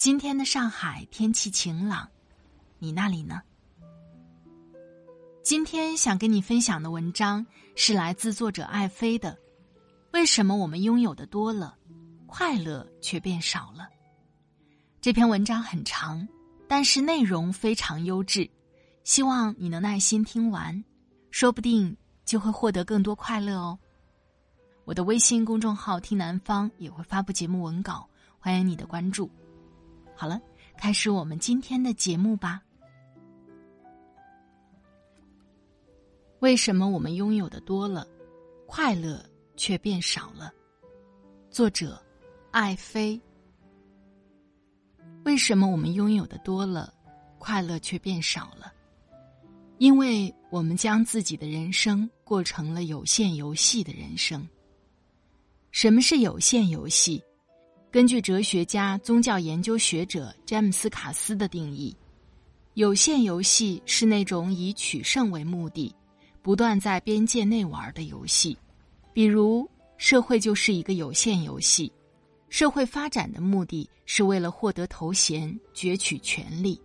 今天的上海天气晴朗，你那里呢？今天想跟你分享的文章是来自作者爱妃的。为什么我们拥有的多了，快乐却变少了？这篇文章很长，但是内容非常优质，希望你能耐心听完，说不定就会获得更多快乐哦。我的微信公众号“听南方”也会发布节目文稿，欢迎你的关注。好了，开始我们今天的节目吧。为什么我们拥有的多了，快乐却变少了？作者：爱妃。为什么我们拥有的多了，快乐却变少了？因为我们将自己的人生过成了有限游戏的人生。什么是有限游戏？根据哲学家、宗教研究学者詹姆斯·卡斯的定义，有限游戏是那种以取胜为目的、不断在边界内玩的游戏。比如，社会就是一个有限游戏，社会发展的目的是为了获得头衔、攫取权力。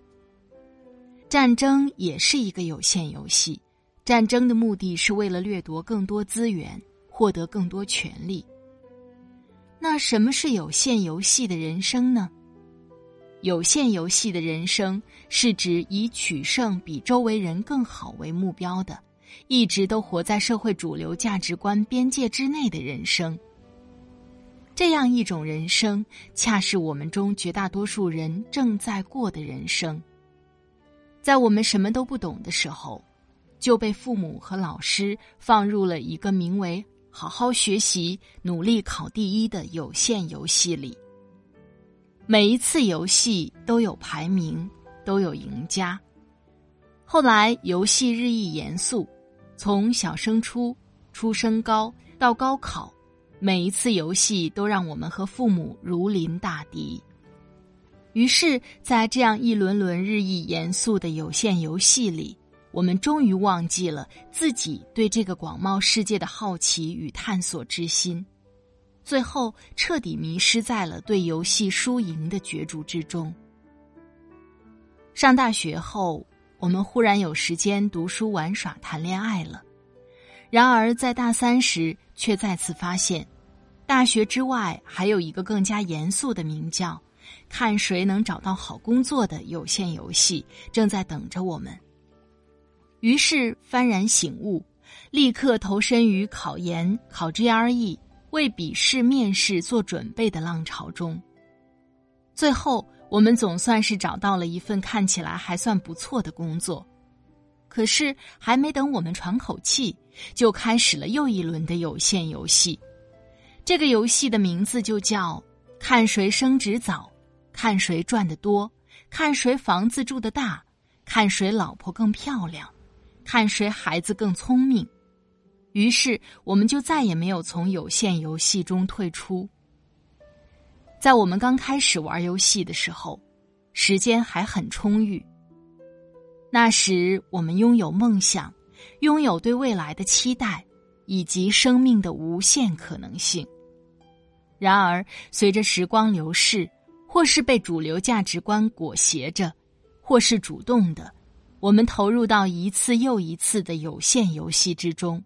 战争也是一个有限游戏，战争的目的是为了掠夺更多资源、获得更多权利。那什么是有限游戏的人生呢？有限游戏的人生是指以取胜比周围人更好为目标的，一直都活在社会主流价值观边界之内的人生。这样一种人生，恰是我们中绝大多数人正在过的人生。在我们什么都不懂的时候，就被父母和老师放入了一个名为……好好学习，努力考第一的有限游戏里，每一次游戏都有排名，都有赢家。后来游戏日益严肃，从小升初、初升高到高考，每一次游戏都让我们和父母如临大敌。于是，在这样一轮轮日益严肃的有限游戏里。我们终于忘记了自己对这个广袤世界的好奇与探索之心，最后彻底迷失在了对游戏输赢的角逐之中。上大学后，我们忽然有时间读书、玩耍、谈恋爱了；然而在大三时，却再次发现，大学之外还有一个更加严肃的名叫“看谁能找到好工作”的有限游戏，正在等着我们。于是幡然醒悟，立刻投身于考研、考 GRE、为笔试、面试做准备的浪潮中。最后，我们总算是找到了一份看起来还算不错的工作。可是，还没等我们喘口气，就开始了又一轮的有限游戏。这个游戏的名字就叫“看谁升职早，看谁赚得多，看谁房子住得大，看谁老婆更漂亮”。看谁孩子更聪明，于是我们就再也没有从有限游戏中退出。在我们刚开始玩游戏的时候，时间还很充裕。那时我们拥有梦想，拥有对未来的期待，以及生命的无限可能性。然而，随着时光流逝，或是被主流价值观裹挟着，或是主动的。我们投入到一次又一次的有限游戏之中，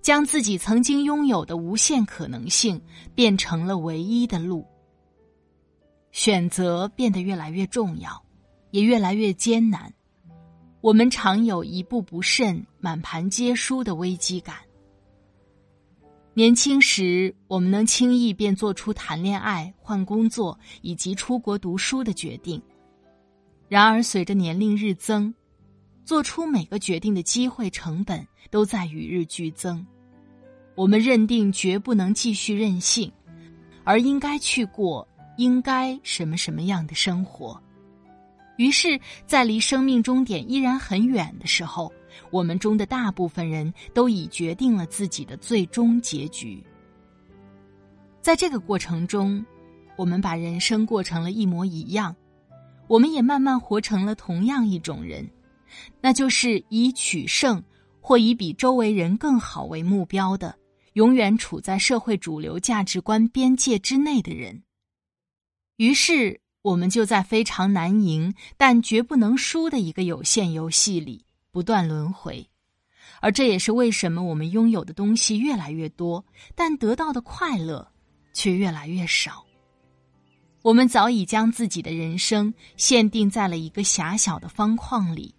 将自己曾经拥有的无限可能性变成了唯一的路。选择变得越来越重要，也越来越艰难。我们常有一步不慎、满盘皆输的危机感。年轻时，我们能轻易便做出谈恋爱、换工作以及出国读书的决定。然而，随着年龄日增，做出每个决定的机会成本都在与日俱增。我们认定绝不能继续任性，而应该去过应该什么什么样的生活。于是，在离生命终点依然很远的时候，我们中的大部分人都已决定了自己的最终结局。在这个过程中，我们把人生过成了一模一样，我们也慢慢活成了同样一种人，那就是以取胜或以比周围人更好为目标的，永远处在社会主流价值观边界之内的人。于是。我们就在非常难赢但绝不能输的一个有限游戏里不断轮回，而这也是为什么我们拥有的东西越来越多，但得到的快乐却越来越少。我们早已将自己的人生限定在了一个狭小的方框里，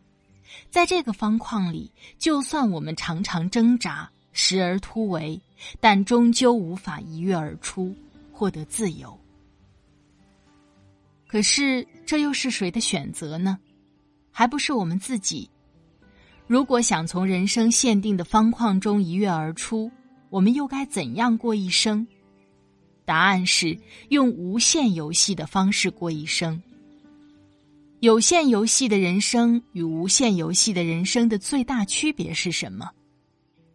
在这个方框里，就算我们常常挣扎，时而突围，但终究无法一跃而出，获得自由。可是，这又是谁的选择呢？还不是我们自己。如果想从人生限定的方框中一跃而出，我们又该怎样过一生？答案是用无限游戏的方式过一生。有限游戏的人生与无限游戏的人生的最大区别是什么？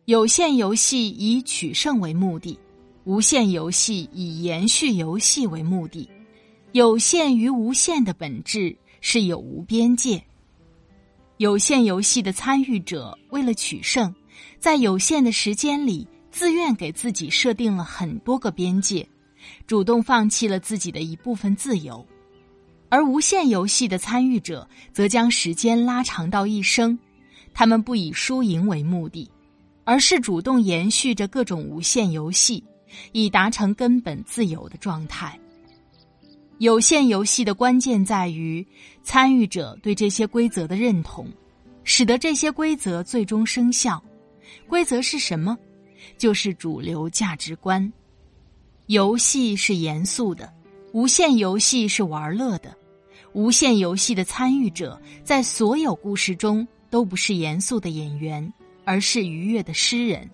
有限游戏以取胜为目的，无限游戏以延续游戏为目的。有限与无限的本质是有无边界。有限游戏的参与者为了取胜，在有限的时间里，自愿给自己设定了很多个边界，主动放弃了自己的一部分自由；而无限游戏的参与者则将时间拉长到一生，他们不以输赢为目的，而是主动延续着各种无限游戏，以达成根本自由的状态。有限游戏的关键在于参与者对这些规则的认同，使得这些规则最终生效。规则是什么？就是主流价值观。游戏是严肃的，无限游戏是玩乐的。无限游戏的参与者在所有故事中都不是严肃的演员，而是愉悦的诗人。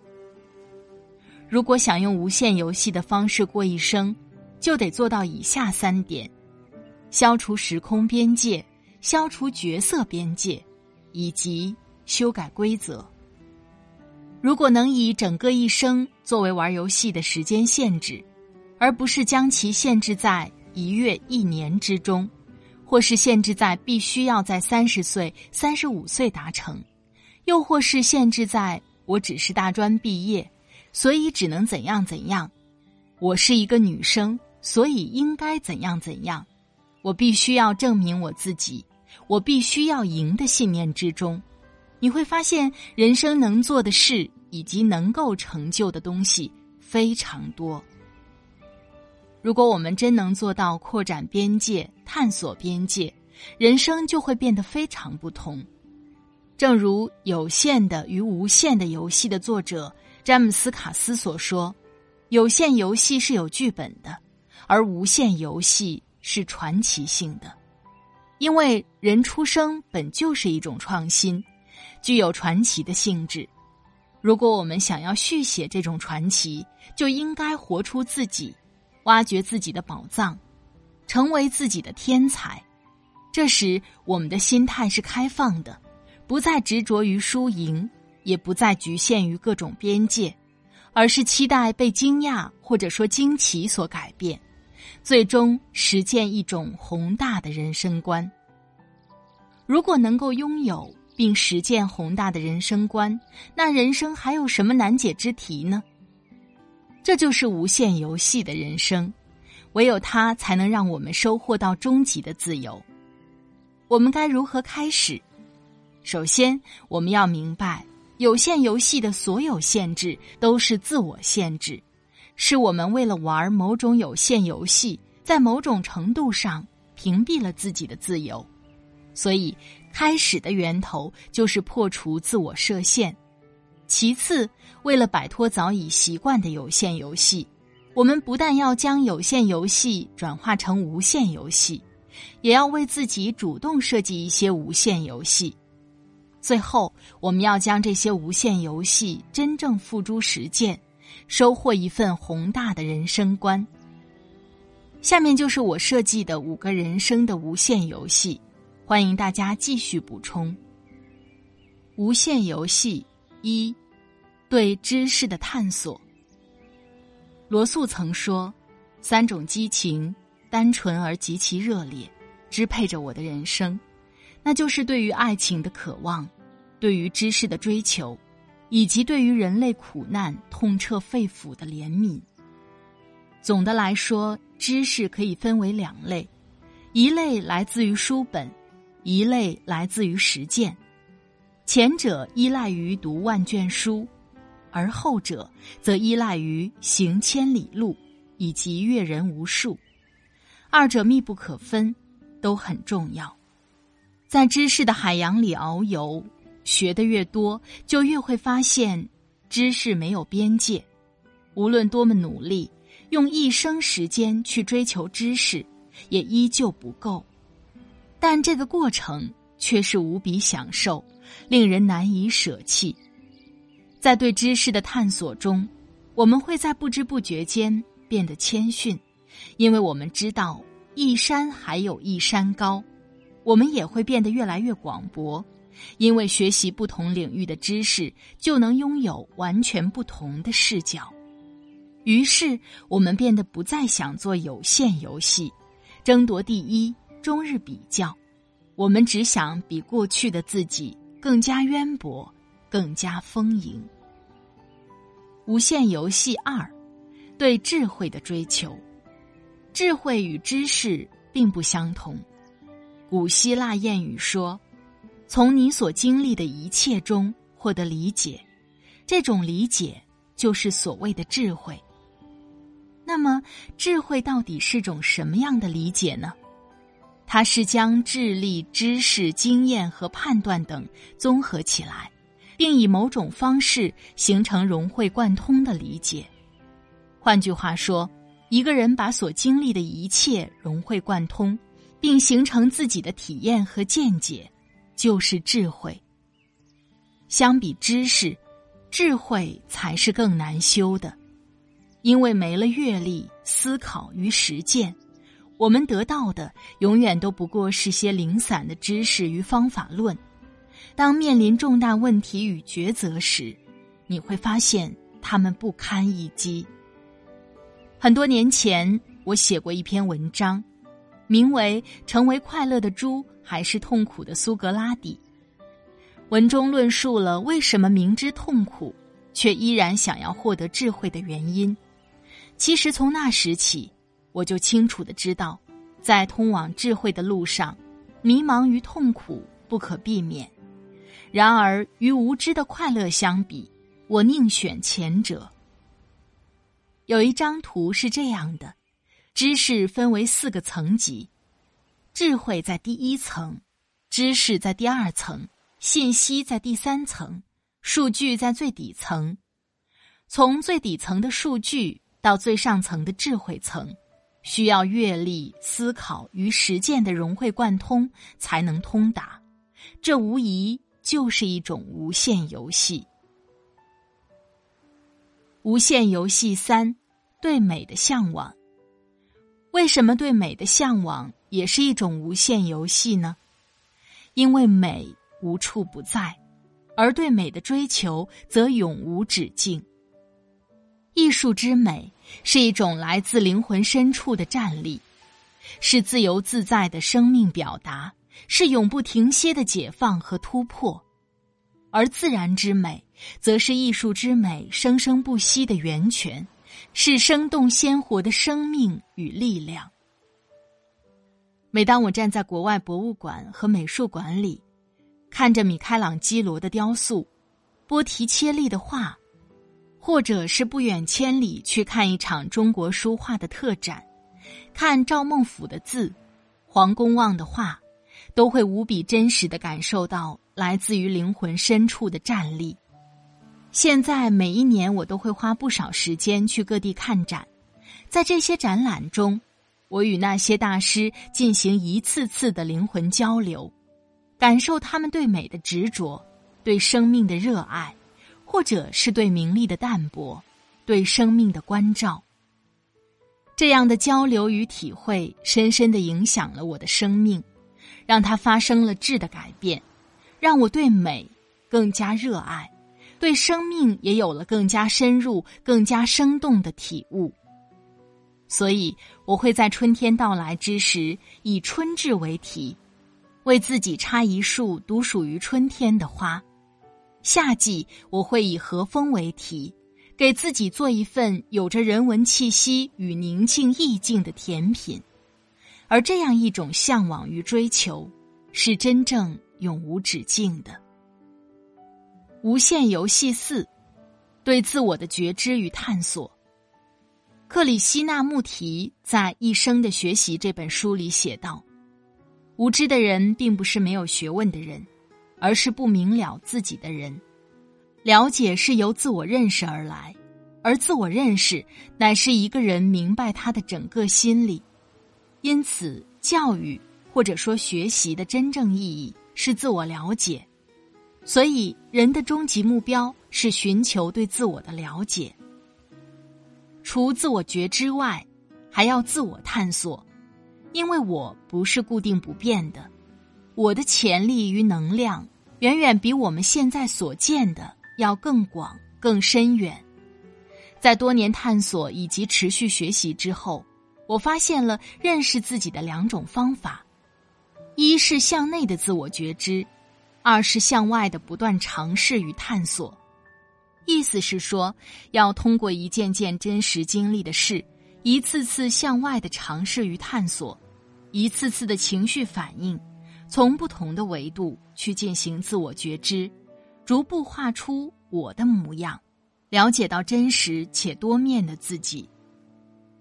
如果想用无限游戏的方式过一生。就得做到以下三点：消除时空边界，消除角色边界，以及修改规则。如果能以整个一生作为玩游戏的时间限制，而不是将其限制在一月、一年之中，或是限制在必须要在三十岁、三十五岁达成，又或是限制在我只是大专毕业，所以只能怎样怎样，我是一个女生。所以应该怎样怎样？我必须要证明我自己，我必须要赢的信念之中，你会发现人生能做的事以及能够成就的东西非常多。如果我们真能做到扩展边界、探索边界，人生就会变得非常不同。正如《有限的与无限的游戏》的作者詹姆斯·卡斯所说：“有限游戏是有剧本的。”而无限游戏是传奇性的，因为人出生本就是一种创新，具有传奇的性质。如果我们想要续写这种传奇，就应该活出自己，挖掘自己的宝藏，成为自己的天才。这时，我们的心态是开放的，不再执着于输赢，也不再局限于各种边界，而是期待被惊讶或者说惊奇所改变。最终实践一种宏大的人生观。如果能够拥有并实践宏大的人生观，那人生还有什么难解之题呢？这就是无限游戏的人生，唯有它才能让我们收获到终极的自由。我们该如何开始？首先，我们要明白，有限游戏的所有限制都是自我限制。是我们为了玩某种有限游戏，在某种程度上屏蔽了自己的自由。所以，开始的源头就是破除自我设限。其次，为了摆脱早已习惯的有限游戏，我们不但要将有限游戏转化成无限游戏，也要为自己主动设计一些无限游戏。最后，我们要将这些无限游戏真正付诸实践，收获一份宏大的人生观。下面就是我设计的五个人生的无限游戏。欢迎大家继续补充。无限游戏一，对知识的探索。罗素曾说：“三种激情，单纯而极其热烈，支配着我的人生，那就是对于爱情的渴望，对于知识的追求，以及对于人类苦难痛彻肺腑的怜悯。”总的来说，知识可以分为两类，一类来自于书本。一类来自于实践，前者依赖于读万卷书，而后者则依赖于行千里路以及阅人无数。二者密不可分，都很重要。在知识的海洋里遨游，学的越多，就越会发现知识没有边界。无论多么努力，用一生时间去追求知识，也依旧不够。但这个过程却是无比享受，令人难以舍弃。在对知识的探索中，我们会在不知不觉间变得谦逊，因为我们知道一山还有一山高；我们也会变得越来越广博，因为学习不同领域的知识，就能拥有完全不同的视角。于是，我们变得不再想做有限游戏，争夺第一。终日比较，我们只想比过去的自己更加渊博，更加丰盈。无限游戏二，对智慧的追求。智慧与知识并不相同。古希腊谚语说：“从你所经历的一切中获得理解，这种理解就是所谓的智慧。”那么，智慧到底是种什么样的理解呢？它是将智力、知识、经验和判断等综合起来，并以某种方式形成融会贯通的理解。换句话说，一个人把所经历的一切融会贯通，并形成自己的体验和见解，就是智慧。相比知识，智慧才是更难修的，因为没了阅历、思考与实践。我们得到的永远都不过是些零散的知识与方法论。当面临重大问题与抉择时，你会发现他们不堪一击。很多年前，我写过一篇文章，名为《成为快乐的猪还是痛苦的苏格拉底》。文中论述了为什么明知痛苦，却依然想要获得智慧的原因。其实从那时起。我就清楚的知道，在通往智慧的路上，迷茫与痛苦不可避免。然而，与无知的快乐相比，我宁选前者。有一张图是这样的：知识分为四个层级，智慧在第一层，知识在第二层，信息在第三层，数据在最底层。从最底层的数据到最上层的智慧层。需要阅历、思考与实践的融会贯通才能通达，这无疑就是一种无限游戏。无限游戏三：对美的向往。为什么对美的向往也是一种无限游戏呢？因为美无处不在，而对美的追求则永无止境。艺术之美是一种来自灵魂深处的站立，是自由自在的生命表达，是永不停歇的解放和突破；而自然之美，则是艺术之美生生不息的源泉，是生动鲜活的生命与力量。每当我站在国外博物馆和美术馆里，看着米开朗基罗的雕塑，波提切利的画。或者是不远千里去看一场中国书画的特展，看赵孟俯的字，黄公望的画，都会无比真实的感受到来自于灵魂深处的战栗。现在每一年我都会花不少时间去各地看展，在这些展览中，我与那些大师进行一次次的灵魂交流，感受他们对美的执着，对生命的热爱，或者是对名利的淡泊，对生命的关照。这样的交流与体会，深深的影响了我的生命，让它发生了质的改变，让我对美更加热爱，对生命也有了更加深入、更加生动的体悟。所以，我会在春天到来之时，以春至为题，为自己插一束独属于春天的花；夏季，我会以和风为题。给自己做一份有着人文气息与宁静意境的甜品，而这样一种向往与追求，是真正永无止境的。无限游戏四，对自我的觉知与探索。克里希那穆提在《一生的学习》这本书里写道：“无知的人并不是没有学问的人，而是不明了自己的人。”了解是由自我认识而来，而自我认识乃是一个人明白他的整个心理。因此，教育或者说学习的真正意义是自我了解。所以，人的终极目标是寻求对自我的了解。除自我觉知外，还要自我探索，因为我不是固定不变的，我的潜力与能量远远比我们现在所见的。要更广、更深远。在多年探索以及持续学习之后，我发现了认识自己的两种方法：一是向内的自我觉知，二是向外的不断尝试与探索。意思是说，要通过一件件真实经历的事，一次次向外的尝试与探索，一次次的情绪反应，从不同的维度去进行自我觉知。逐步画出我的模样，了解到真实且多面的自己。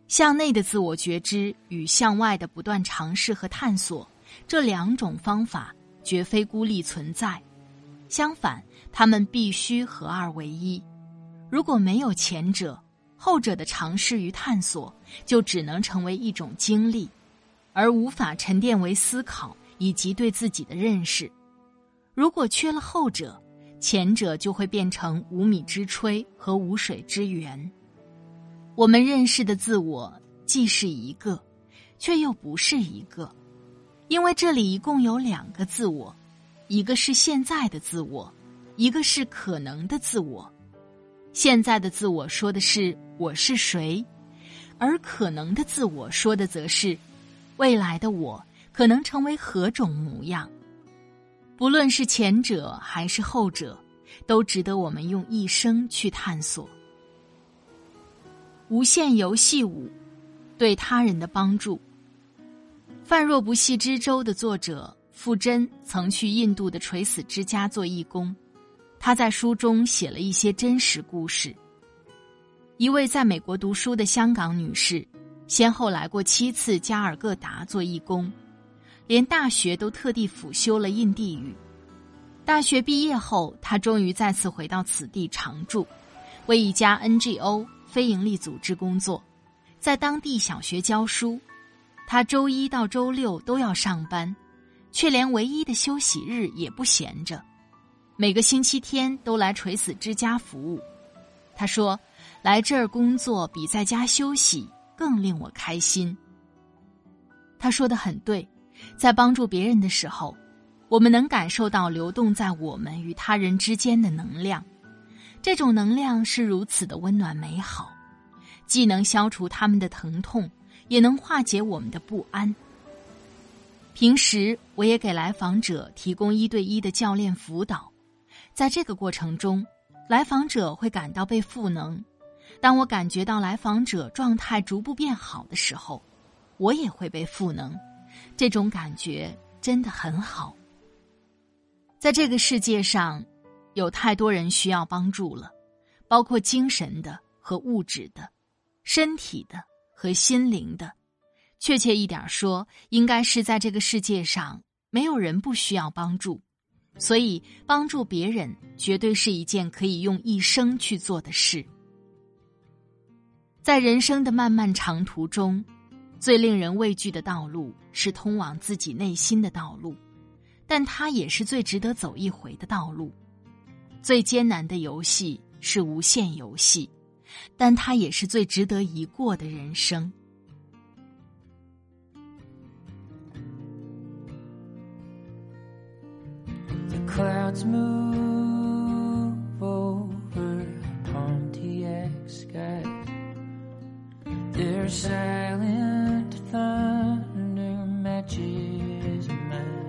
向内的自我觉知与向外的不断尝试和探索，这两种方法绝非孤立存在，相反，他们必须合二为一。如果没有前者，后者的尝试与探索就只能成为一种经历，而无法沉淀为思考以及对自己的认识。如果缺了后者，前者就会变成无米之炊和无水之源。我们认识的自我既是一个，却又不是一个，因为这里一共有两个自我，一个是现在的自我，一个是可能的自我。现在的自我说的是我是谁，而可能的自我说的则是未来的我可能成为何种模样。不论是前者还是后者，都值得我们用一生去探索。无限游戏五，对他人的帮助。泛若不系之舟的作者傅真曾去印度的垂死之家做义工，他在书中写了一些真实故事。一位在美国读书的香港女士，先后来过七次加尔各答做义工。连大学都特地辅修了印地语。大学毕业后，他终于再次回到此地常住，为一家 NGO 非营利组织工作，在当地小学教书。他周一到周六都要上班，却连唯一的休息日也不闲着，每个星期天都来垂死之家服务。他说：“来这儿工作比在家休息更令我开心。”他说的很对。在帮助别人的时候，我们能感受到流动在我们与他人之间的能量，这种能量是如此的温暖美好，既能消除他们的疼痛，也能化解我们的不安。平时我也给来访者提供一对一的教练辅导，在这个过程中，来访者会感到被赋能。当我感觉到来访者状态逐步变好的时候，我也会被赋能。这种感觉真的很好。在这个世界上，有太多人需要帮助了，包括精神的和物质的，身体的和心灵的，确切一点说，应该是在这个世界上，没有人不需要帮助，所以帮助别人绝对是一件可以用一生去做的事。在人生的漫漫长途中，最令人畏惧的道路是通往自己内心的道路，但它也是最值得走一回的道路。最艰难的游戏是无限游戏，但它也是最值得一过的人生。there's a line matches mine.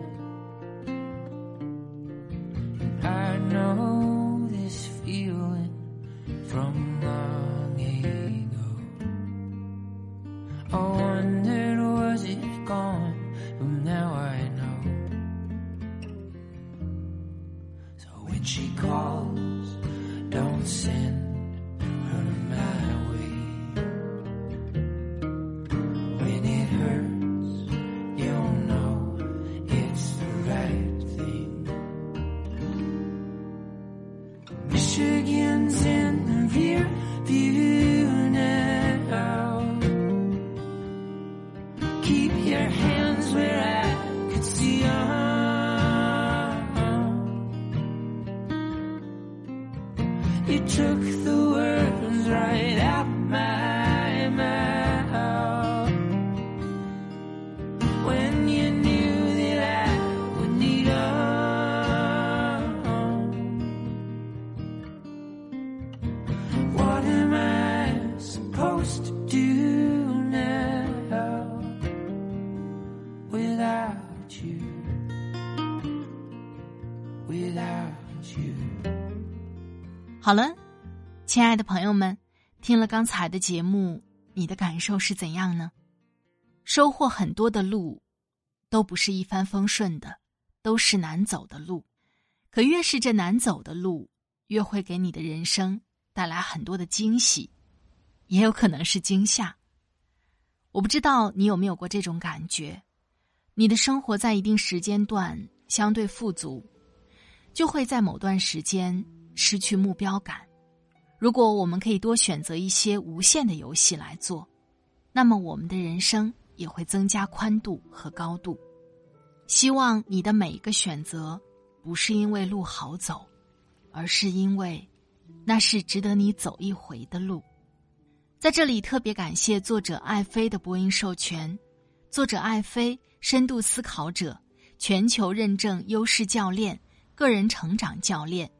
I know this feeling from long ago. I wondered, was it gone? But now I know. So when she calls, don't send 好了，亲爱的朋友们，听了刚才的节目，你的感受是怎样呢？收获很多的路，都不是一帆风顺的，都是难走的路。可越是这难走的路，越会给你的人生带来很多的惊喜，也有可能是惊吓。我不知道你有没有过这种感觉：你的生活在一定时间段相对富足，就会在某段时间。失去目标感。如果我们可以多选择一些无限的游戏来做，那么我们的人生也会增加宽度和高度。希望你的每一个选择，不是因为路好走，而是因为那是值得你走一回的路。在这里特别感谢作者艾菲的播音授权。作者艾菲，深度思考者，全球认证优势教练，个人成长教练。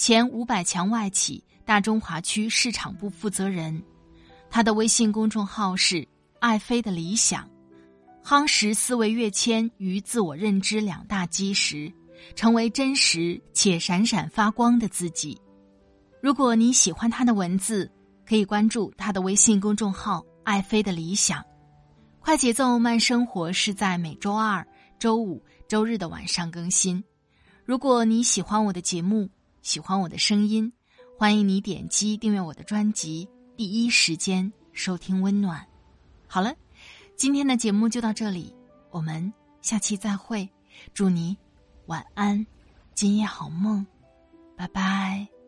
前五百强外企大中华区市场部负责人，他的微信公众号是“爱妃的理想”，夯实思维跃迁与自我认知两大基石，成为真实且闪闪发光的自己。如果你喜欢他的文字，可以关注他的微信公众号“爱妃的理想”。快节奏慢生活是在每周二、周五、周日的晚上更新。如果你喜欢我的节目，喜欢我的声音，欢迎你点击订阅我的专辑，第一时间收听温暖。好了，今天的节目就到这里，我们下期再会。祝你晚安，今夜好梦，拜拜。